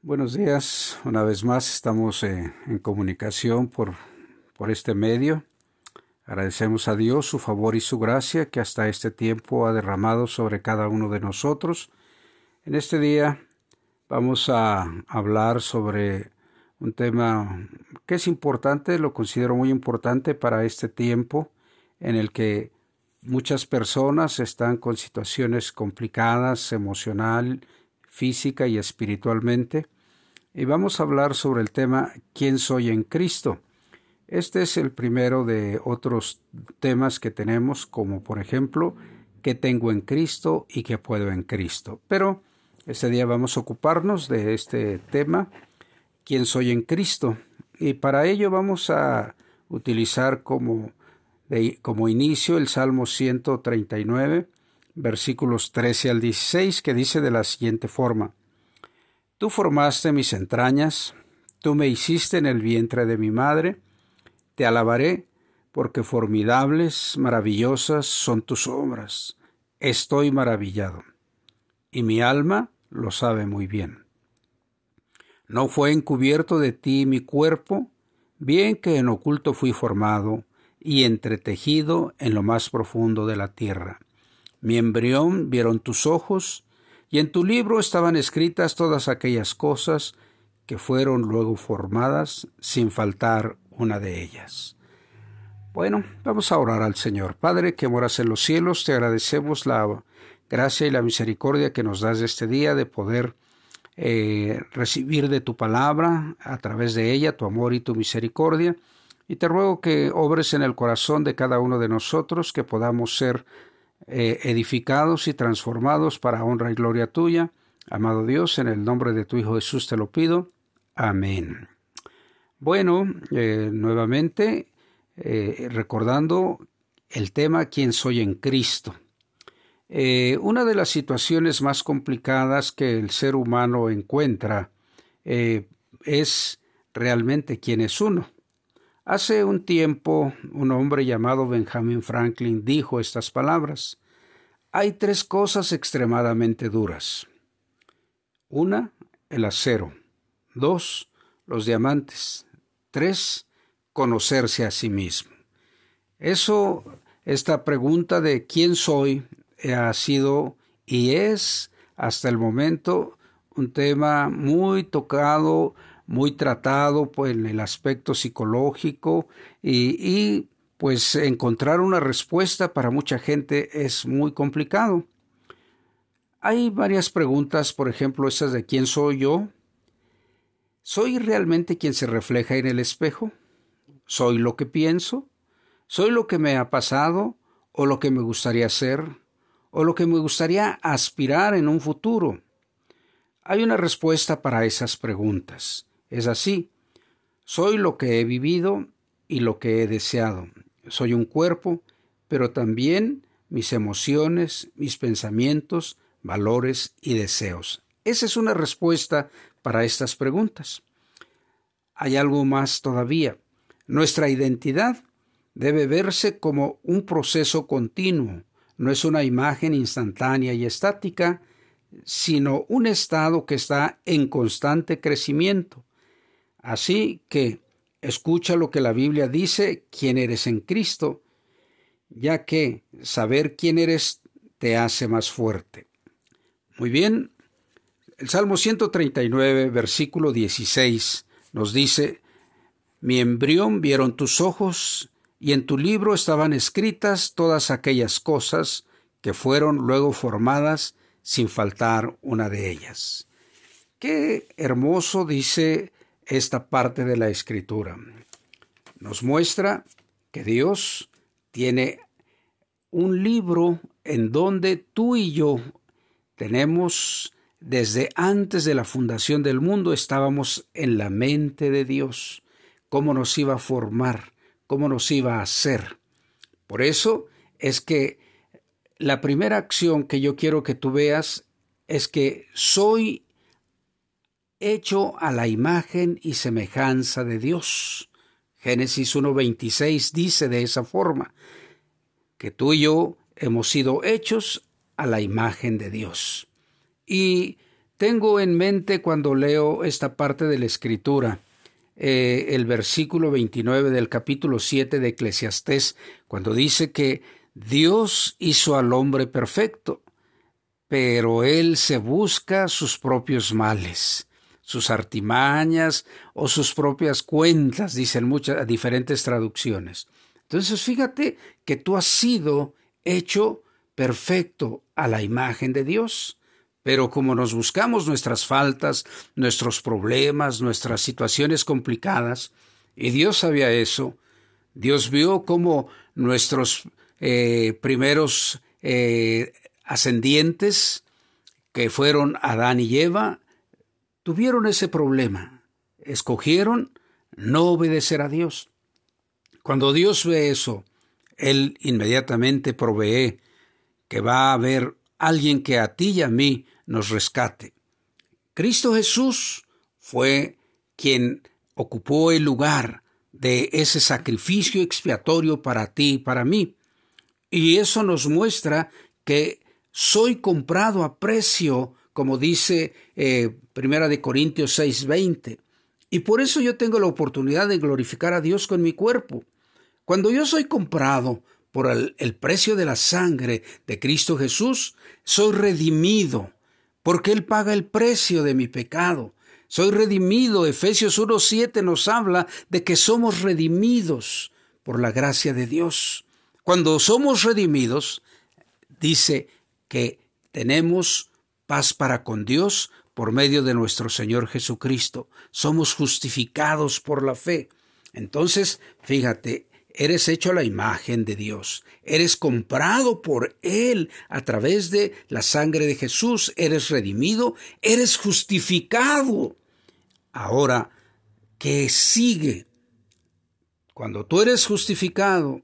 Buenos días, una vez más estamos eh, en comunicación por, por este medio. Agradecemos a Dios su favor y su gracia que hasta este tiempo ha derramado sobre cada uno de nosotros. En este día vamos a hablar sobre un tema que es importante, lo considero muy importante para este tiempo en el que muchas personas están con situaciones complicadas emocional, física y espiritualmente y vamos a hablar sobre el tema ¿Quién soy en Cristo? Este es el primero de otros temas que tenemos, como por ejemplo, ¿qué tengo en Cristo y qué puedo en Cristo? Pero este día vamos a ocuparnos de este tema, ¿quién soy en Cristo? Y para ello vamos a utilizar como, como inicio el Salmo 139, versículos 13 al 16, que dice de la siguiente forma, Tú formaste mis entrañas, tú me hiciste en el vientre de mi madre, te alabaré, porque formidables, maravillosas son tus obras. Estoy maravillado, y mi alma lo sabe muy bien. No fue encubierto de ti mi cuerpo, bien que en oculto fui formado y entretejido en lo más profundo de la tierra. Mi embrión vieron tus ojos, y en tu libro estaban escritas todas aquellas cosas que fueron luego formadas sin faltar una de ellas. Bueno, vamos a orar al Señor. Padre que moras en los cielos, te agradecemos la gracia y la misericordia que nos das este día de poder eh, recibir de tu palabra, a través de ella, tu amor y tu misericordia. Y te ruego que obres en el corazón de cada uno de nosotros, que podamos ser eh, edificados y transformados para honra y gloria tuya. Amado Dios, en el nombre de tu Hijo Jesús te lo pido. Amén. Bueno, eh, nuevamente eh, recordando el tema ¿Quién soy en Cristo? una de las situaciones más complicadas que el ser humano encuentra es realmente quién es uno. Hace un tiempo un hombre llamado Benjamin Franklin dijo estas palabras. Hay tres cosas extremadamente duras. Una, el acero. Dos, los diamantes. Tres, conocerse a sí mismo. Eso, esta pregunta de quién soy, ha sido y es hasta el momento un tema muy tocado muy tratado pues, en el aspecto psicológico y, pues encontrar una respuesta para mucha gente es muy complicado. Hay varias preguntas, por ejemplo, esas de quién soy yo. ¿Soy realmente quien se refleja en el espejo? ¿Soy lo que pienso? ¿Soy lo que me ha pasado o lo que me gustaría ser o lo que me gustaría aspirar en un futuro? Hay una respuesta para esas preguntas. Es así. Soy lo que he vivido y lo que he deseado. Soy un cuerpo, pero también mis emociones, mis pensamientos, valores y deseos. Esa es una respuesta para estas preguntas. Hay algo más todavía. Nuestra identidad debe verse como un proceso continuo, no es una imagen instantánea y estática, sino un estado que está en constante crecimiento. Así que escucha lo que la Biblia dice, quién eres en Cristo, ya que saber quién eres te hace más fuerte. Muy bien, el Salmo 139, versículo 16, nos dice, Mi embrión vieron tus ojos, y en tu libro estaban escritas todas aquellas cosas que fueron luego formadas sin faltar una de ellas. Qué hermoso dice esta parte de la escritura. Nos muestra que Dios tiene un libro en donde tú y yo tenemos desde antes de la fundación del mundo estábamos en la mente de Dios, cómo nos iba a formar, cómo nos iba a hacer. Por eso es que la primera acción que yo quiero que tú veas es que soy hecho a la imagen y semejanza de Dios. Génesis 1.26 dice de esa forma, que tú y yo hemos sido hechos a la imagen de Dios. Y tengo en mente cuando leo esta parte de la escritura, eh, el versículo 29 del capítulo 7 de Eclesiastés, cuando dice que Dios hizo al hombre perfecto, pero él se busca sus propios males, sus artimañas o sus propias cuentas, dicen muchas diferentes traducciones. Entonces fíjate que tú has sido hecho perfecto a la imagen de Dios. Pero como nos buscamos nuestras faltas, nuestros problemas, nuestras situaciones complicadas, y Dios sabía eso, Dios vio cómo nuestros eh, primeros eh, ascendientes, que fueron Adán y Eva, tuvieron ese problema. Escogieron no obedecer a Dios. Cuando Dios ve eso, Él inmediatamente provee que va a haber alguien que a ti y a mí nos rescate. Cristo Jesús fue quien ocupó el lugar de ese sacrificio expiatorio para ti y para mí. Y eso nos muestra que soy comprado a precio, como dice eh, Primera de Corintios 6:20. Y por eso yo tengo la oportunidad de glorificar a Dios con mi cuerpo. Cuando yo soy comprado por el, precio de la sangre de Cristo Jesús, soy redimido, porque Él paga el precio de mi pecado. Soy redimido. Efesios 1.7 nos habla de que somos redimidos por la gracia de Dios. Cuando somos redimidos, dice que tenemos paz para con Dios por medio de nuestro Señor Jesucristo. Somos justificados por la fe. Entonces, fíjate, eres hecho a la imagen de Dios, eres comprado por Él a través de la sangre de Jesús, eres redimido, eres justificado. Ahora, ¿qué sigue? Cuando tú eres justificado,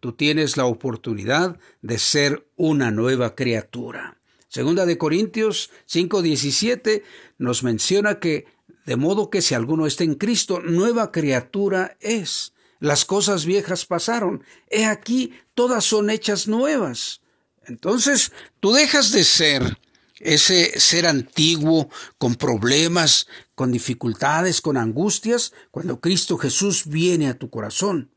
tú tienes la oportunidad de ser una nueva criatura. Segunda de Corintios 5:17 nos menciona que de modo que si alguno está en Cristo, nueva criatura es. Las cosas viejas pasaron. He aquí, todas son hechas nuevas. Entonces, tú dejas de ser ese ser antiguo, con problemas, con dificultades, con angustias, cuando Cristo Jesús viene a tu corazón.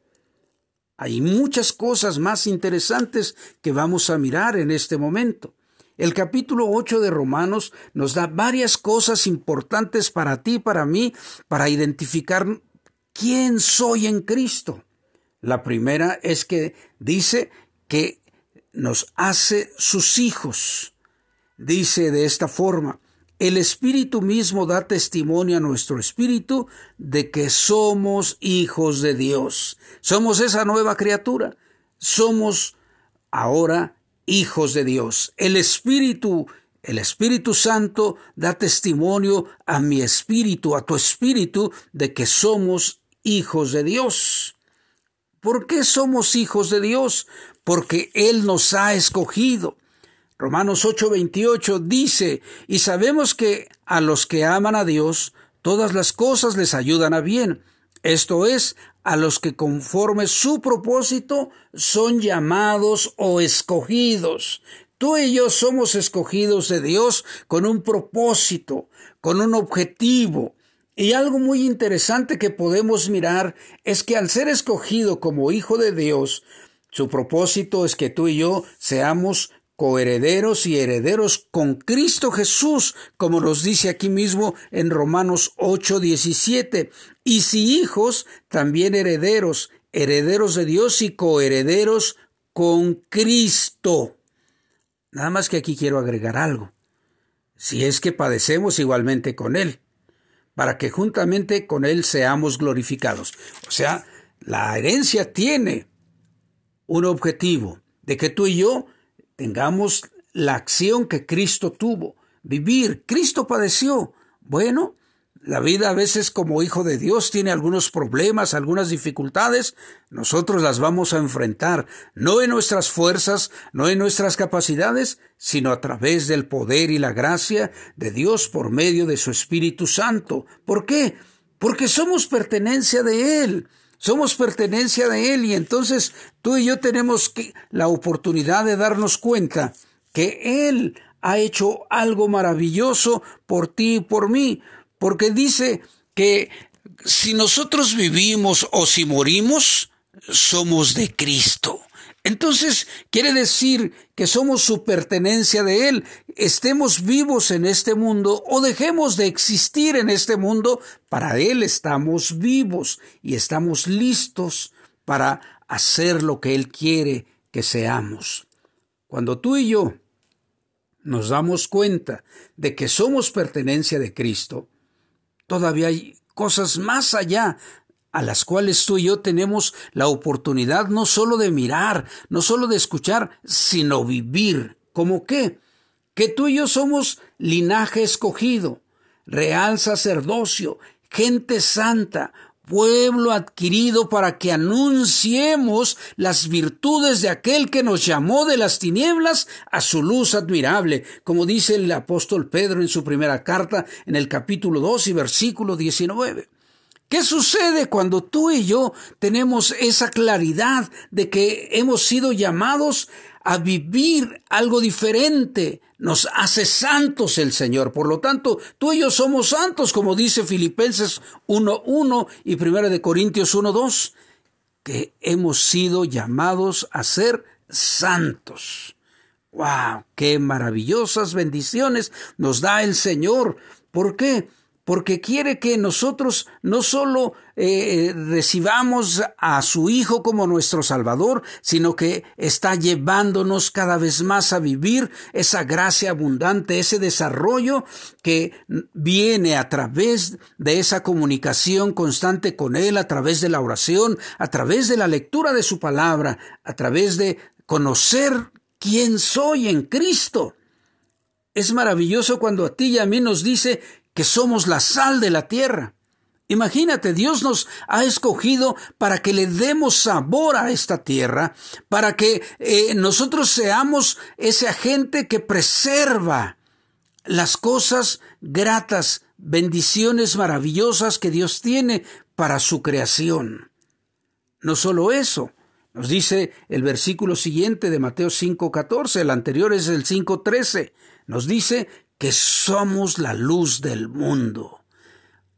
Hay muchas cosas más interesantes que vamos a mirar en este momento. El capítulo 8 de Romanos nos da varias cosas importantes para ti y para mí para identificar quién soy en Cristo. La primera es que dice que nos hace sus hijos. Dice de esta forma, el Espíritu mismo da testimonio a nuestro Espíritu de que somos hijos de Dios. Somos esa nueva criatura. Somos ahora hijos de Dios. El Espíritu, el Espíritu Santo da testimonio a mi espíritu, a tu espíritu, de que somos hijos de Dios. ¿Por qué somos hijos de Dios? Porque Él nos ha escogido. Romanos 8:28 dice, y sabemos que a los que aman a Dios, todas las cosas les ayudan a bien. Esto es, a los que conforme su propósito son llamados o escogidos. Tú y yo somos escogidos de Dios con un propósito, con un objetivo. Y algo muy interesante que podemos mirar es que al ser escogido como hijo de Dios, su propósito es que tú y yo seamos coherederos y herederos con Cristo Jesús, como nos dice aquí mismo en Romanos 8, 17. Y si hijos, también herederos, herederos de Dios y coherederos con Cristo. Nada más que aquí quiero agregar algo. Si es que padecemos igualmente con Él para que juntamente con Él seamos glorificados. O sea, la herencia tiene un objetivo, de que tú y yo tengamos la acción que Cristo tuvo, vivir. Cristo padeció. Bueno, la vida a veces como hijo de Dios tiene algunos problemas, algunas dificultades. Nosotros las vamos a enfrentar, no en nuestras fuerzas, no en nuestras capacidades, sino a través del poder y la gracia de Dios por medio de su Espíritu Santo. ¿Por qué? Porque somos pertenencia de Él. Somos pertenencia de Él y entonces tú y yo tenemos la oportunidad de darnos cuenta que Él ha hecho algo maravilloso por ti y por mí, porque dice que si nosotros vivimos o si morimos, somos de Cristo. Entonces quiere decir que somos su pertenencia de Él, estemos vivos en este mundo o dejemos de existir en este mundo, para Él estamos vivos y estamos listos para hacer lo que Él quiere que seamos. Cuando tú y yo nos damos cuenta de que somos pertenencia de Cristo, todavía hay cosas más allá a las cuales tú y yo tenemos la oportunidad no solo de mirar, no solo de escuchar, sino vivir. ¿Cómo qué? Que tú y yo somos linaje escogido, real sacerdocio, gente santa, pueblo adquirido para que anunciemos las virtudes de aquel que nos llamó de las tinieblas a su luz admirable, como dice el apóstol Pedro en su primera carta en el capítulo 2 y versículo 19. ¿Qué sucede cuando tú y yo tenemos esa claridad de que hemos sido llamados a vivir algo diferente? Nos hace santos el Señor. Por lo tanto, tú y yo somos santos, como dice Filipenses 1.1 y 1 de Corintios 1.2, que hemos sido llamados a ser santos. ¡Wow! ¡Qué maravillosas bendiciones nos da el Señor! ¿Por qué? Porque quiere que nosotros no solo eh, recibamos a su Hijo como nuestro Salvador, sino que está llevándonos cada vez más a vivir esa gracia abundante, ese desarrollo que viene a través de esa comunicación constante con Él, a través de la oración, a través de la lectura de su palabra, a través de conocer quién soy en Cristo. Es maravilloso cuando a ti y a mí nos dice que somos la sal de la tierra. Imagínate, Dios nos ha escogido para que le demos sabor a esta tierra, para que eh, nosotros seamos ese agente que preserva las cosas gratas, bendiciones maravillosas que Dios tiene para su creación. No solo eso, nos dice el versículo siguiente de Mateo 5.14, el anterior es el 5.13, nos dice que somos la luz del mundo,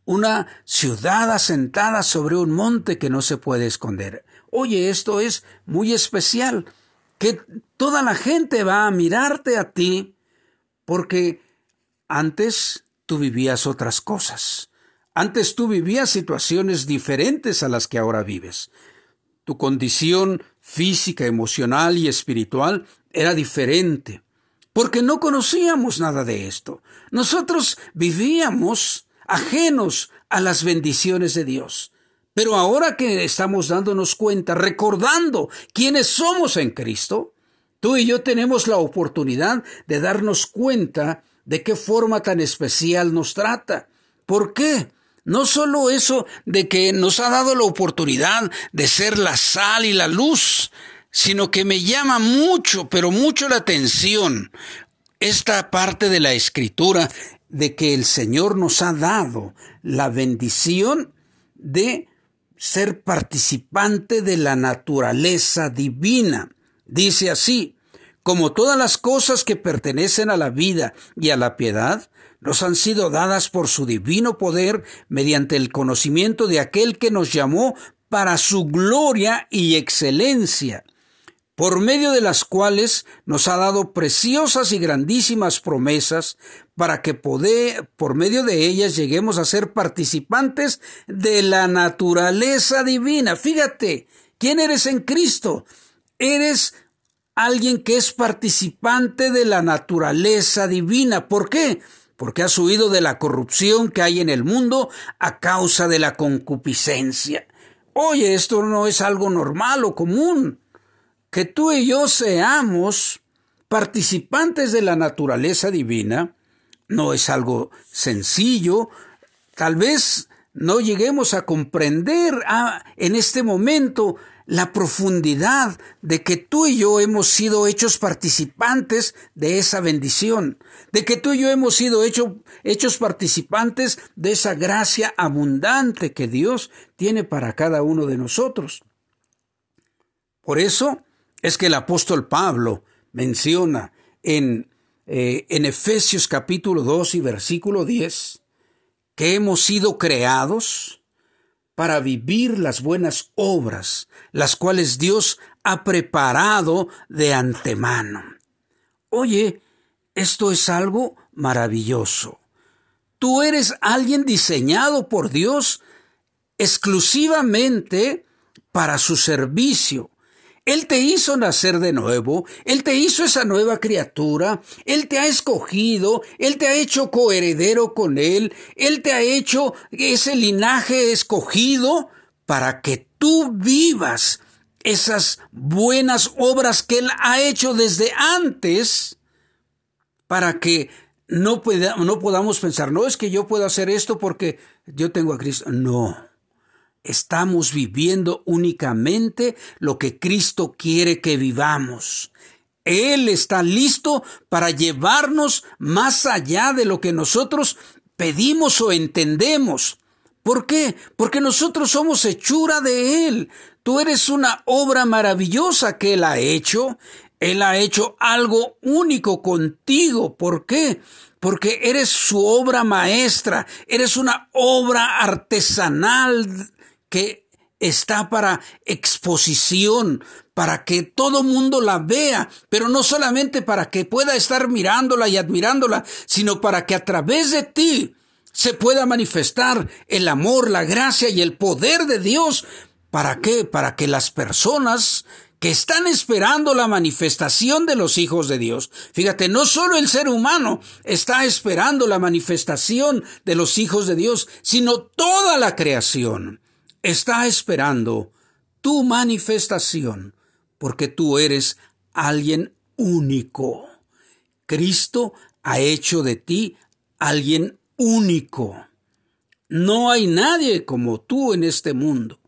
una ciudad asentada sobre un monte que no se puede esconder. Oye, esto es muy especial, que toda la gente va a mirarte a ti porque antes tú vivías otras cosas. Antes tú vivías situaciones diferentes a las que ahora vives. Tu condición física, emocional y espiritual era diferente porque no conocíamos nada de esto. Nosotros vivíamos ajenos a las bendiciones de Dios. Pero ahora que estamos dándonos cuenta, recordando quiénes somos en Cristo, tú y yo tenemos la oportunidad de darnos cuenta de qué forma tan especial nos trata. ¿Por qué? No solo eso de que nos ha dado la oportunidad de ser la sal y la luz, sino que me llama mucho, pero mucho la atención esta parte de la escritura de que el Señor nos ha dado la bendición de ser participante de la naturaleza divina. Dice así, como todas las cosas que pertenecen a la vida y a la piedad, nos han sido dadas por su divino poder mediante el conocimiento de aquel que nos llamó para su gloria y excelencia por medio de las cuales nos ha dado preciosas y grandísimas promesas para que por medio de ellas lleguemos a ser participantes de la naturaleza divina. Fíjate, ¿quién eres en Cristo? Eres alguien que es participante de la naturaleza divina. ¿Por qué? Porque has huido de la corrupción que hay en el mundo a causa de la concupiscencia. Oye, esto no es algo normal o común que tú y yo seamos participantes de la naturaleza divina no es algo sencillo, tal vez no lleguemos a comprender ah, en este momento la profundidad de que tú y yo hemos sido hechos participantes de esa bendición, de que tú y yo hemos sido hechos participantes de esa gracia abundante que Dios tiene para cada uno de nosotros. Por eso, es que el apóstol Pablo menciona en eh, en Efesios capítulo 2 y versículo 10 que hemos sido creados para vivir las buenas obras, las cuales Dios ha preparado de antemano. Oye, esto es algo maravilloso. Tú eres alguien diseñado por Dios exclusivamente para su servicio. Él te hizo nacer de nuevo, Él te hizo esa nueva criatura, Él te ha escogido, Él te ha hecho coheredero con Él, Él te ha hecho ese linaje escogido para que tú vivas esas buenas obras que Él ha hecho desde antes, para que no, no podamos pensar, no es que yo puedo hacer esto porque yo tengo a Cristo. No estamos viviendo únicamente lo que Cristo quiere que vivamos. Él está listo para llevarnos más allá de lo que nosotros pedimos o entendemos. ¿Por qué? Porque nosotros somos hechura de Él. Tú eres una obra maravillosa que Él ha hecho. Él ha hecho algo único contigo. ¿Por qué? Porque eres su obra maestra. Eres una obra artesanal que está para exposición, para que todo mundo la vea, pero no solamente para que pueda estar mirándola y admirándola, sino para que a través de ti se pueda manifestar el amor, la gracia y el poder de Dios. ¿Para qué? Para que las personas que están esperando la manifestación de los hijos de Dios. Fíjate, no solo el ser humano está esperando la manifestación de los hijos de Dios, sino toda la creación está esperando tu manifestación, porque tú eres alguien único. Cristo ha hecho de ti alguien único. No hay nadie como tú en este mundo.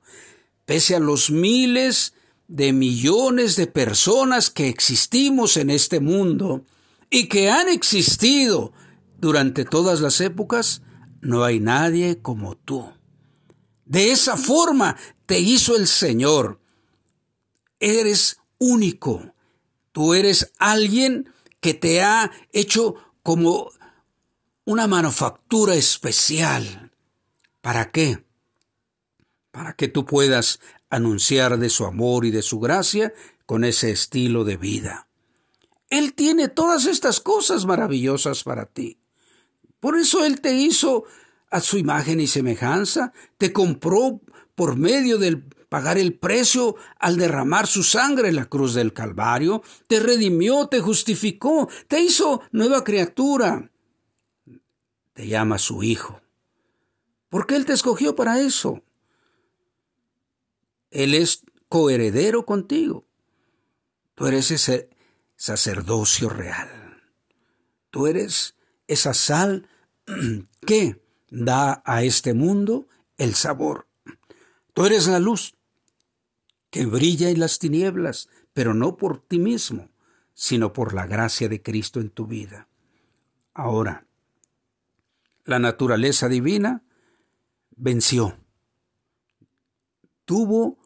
Pese a los miles de millones de personas que existimos en este mundo y que han existido durante todas las épocas, no hay nadie como tú. De esa forma te hizo el Señor. Eres único. Tú eres alguien que te ha hecho como una manufactura especial. ¿Para qué? Para que tú puedas anunciar de su amor y de su gracia con ese estilo de vida. Él tiene todas estas cosas maravillosas para ti. Por eso Él te hizo a su imagen y semejanza, te compró por medio del pagar el precio al derramar su sangre en la cruz del Calvario, te redimió, te justificó, te hizo nueva criatura, te llama su hijo. Porque Él te escogió para eso. Él es coheredero contigo. Tú eres ese sacerdocio real. Tú eres esa sal que da a este mundo el sabor. Tú eres la luz que brilla en las tinieblas, pero no por ti mismo, sino por la gracia de Cristo en tu vida. Ahora, la naturaleza divina venció, tuvo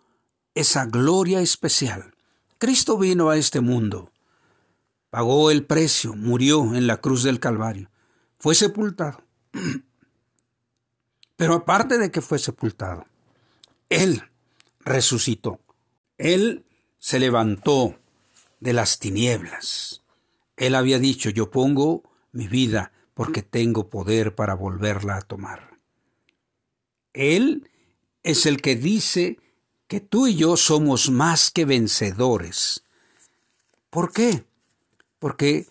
esa gloria especial. Cristo vino a este mundo, pagó el precio, murió en la cruz del Calvario, fue sepultado pero aparte de que fue sepultado, Él resucitó. Él se levantó de las tinieblas. Él había dicho, yo pongo mi vida porque tengo poder para volverla a tomar. Él es el que dice que tú y yo somos más que vencedores. ¿Por qué? Porque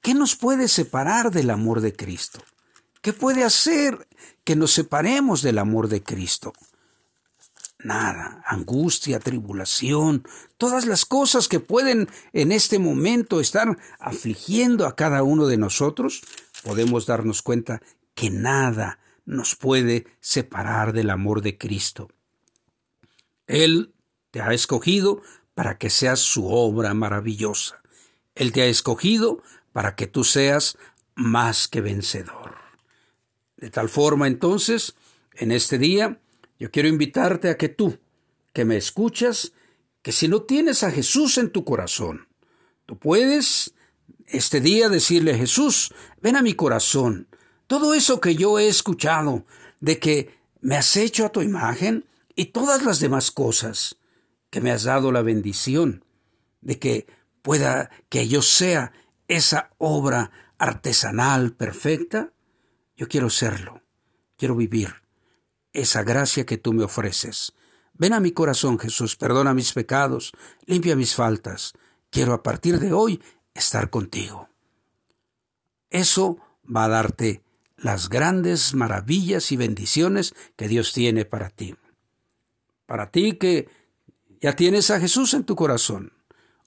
¿qué nos puede separar del amor de Cristo? ¿Qué puede hacer que nos separemos del amor de Cristo? Nada, angustia, tribulación, todas las cosas que pueden en este momento estar afligiendo a cada uno de nosotros, podemos darnos cuenta que nada nos puede separar del amor de Cristo. Él te ha escogido para que seas su obra maravillosa. Él te ha escogido para que tú seas más que vencedor. De tal forma, entonces, en este día, yo quiero invitarte a que tú, que me escuchas, que si no tienes a Jesús en tu corazón, tú puedes este día decirle, Jesús, ven a mi corazón. Todo eso que yo he escuchado de que me has hecho a tu imagen y todas las demás cosas, que me has dado la bendición de que pueda que yo sea esa obra artesanal perfecta, yo quiero serlo, quiero vivir esa gracia que tú me ofreces. Ven a mi corazón, Jesús, perdona mis pecados, limpia mis faltas. Quiero a partir de hoy estar contigo. Eso va a darte las grandes maravillas y bendiciones que Dios tiene para ti. Para ti que ya tienes a Jesús en tu corazón.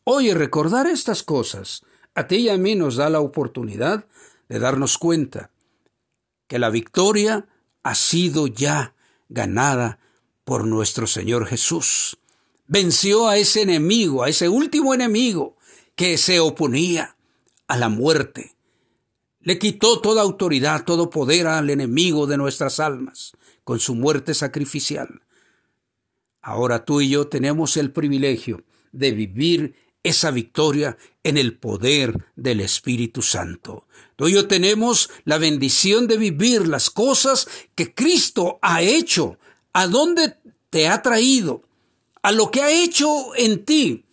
Oye, recordar estas cosas a ti y a mí nos da la oportunidad de darnos cuenta que la victoria ha sido ya ganada por nuestro Señor Jesús. Venció a ese enemigo, a ese último enemigo que se oponía a la muerte. Le quitó toda autoridad, todo poder al enemigo de nuestras almas con su muerte sacrificial. Ahora tú y yo tenemos el privilegio de vivir esa victoria en el poder del Espíritu Santo. Tú y yo tenemos la bendición de vivir las cosas que Cristo ha hecho, a dónde te ha traído, a lo que ha hecho en ti.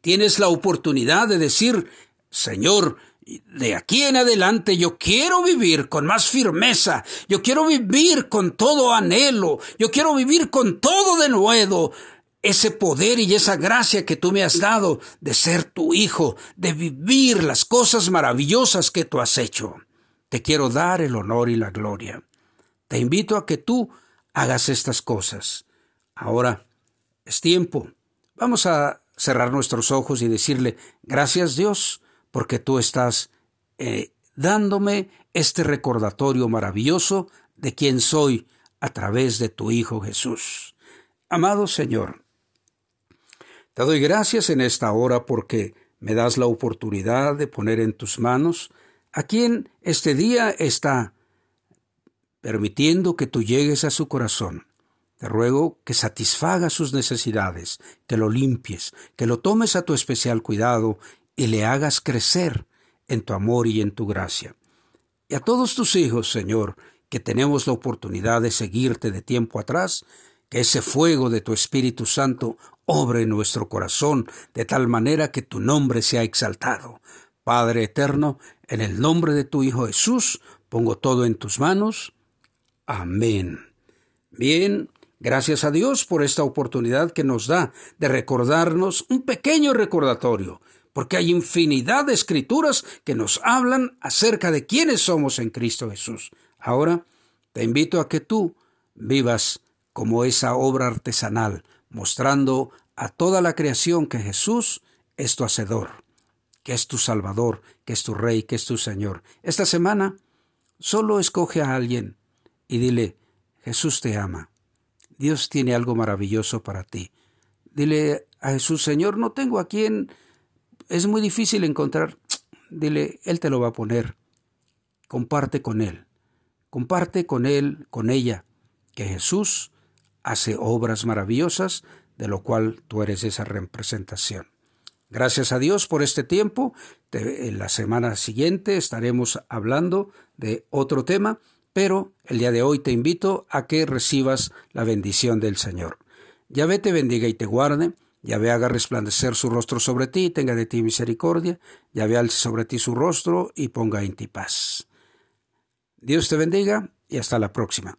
Tienes la oportunidad de decir, Señor, de aquí en adelante yo quiero vivir con más firmeza, yo quiero vivir con todo anhelo, yo quiero vivir con todo de nuevo, ese poder y esa gracia que tú me has dado de ser tu hijo, de vivir las cosas maravillosas que tú has hecho. Te quiero dar el honor y la gloria. Te invito a que tú hagas estas cosas. Ahora es tiempo. Vamos a cerrar nuestros ojos y decirle, gracias Dios, porque tú estás eh, dándome este recordatorio maravilloso de quién soy a través de tu Hijo Jesús. Amado Señor, te doy gracias en esta hora porque me das la oportunidad de poner en tus manos a quien este día está permitiendo que tú llegues a su corazón. Te ruego que satisfaga sus necesidades, que lo limpies, que lo tomes a tu especial cuidado y le hagas crecer en tu amor y en tu gracia. Y a todos tus hijos, Señor, que tenemos la oportunidad de seguirte de tiempo atrás, que ese fuego de tu Espíritu Santo obre nuestro corazón de tal manera que tu nombre sea exaltado. Padre eterno, en el nombre de tu Hijo Jesús, pongo todo en tus manos. Amén. Bien, gracias a Dios por esta oportunidad que nos da de recordarnos un pequeño recordatorio porque hay infinidad de escrituras que nos hablan acerca de quiénes somos en Cristo Jesús. Ahora te invito a que tú vivas como esa obra artesanal, mostrando a toda la creación que Jesús es tu Hacedor, que es tu Salvador, que es tu Rey, que es tu Señor. Esta semana solo escoge a alguien y dile, Jesús te ama. Dios tiene algo maravilloso para ti. Dile a Jesús, Señor, no tengo a quien es muy difícil encontrar, dile, Él te lo va a poner. Comparte con Él. Comparte con Él, con ella, que Jesús hace obras maravillosas, de lo cual tú eres esa representación. Gracias a Dios por este tiempo. en la semana siguiente estaremos hablando de otro tema, pero el día de hoy te invito a que recibas la bendición del Señor. Yahvé te bendiga y te guarde. Yahvé haga resplandecer su rostro sobre ti, tenga de ti misericordia, Yahvé alce sobre ti su rostro y ponga en ti paz. Dios te bendiga y hasta la próxima.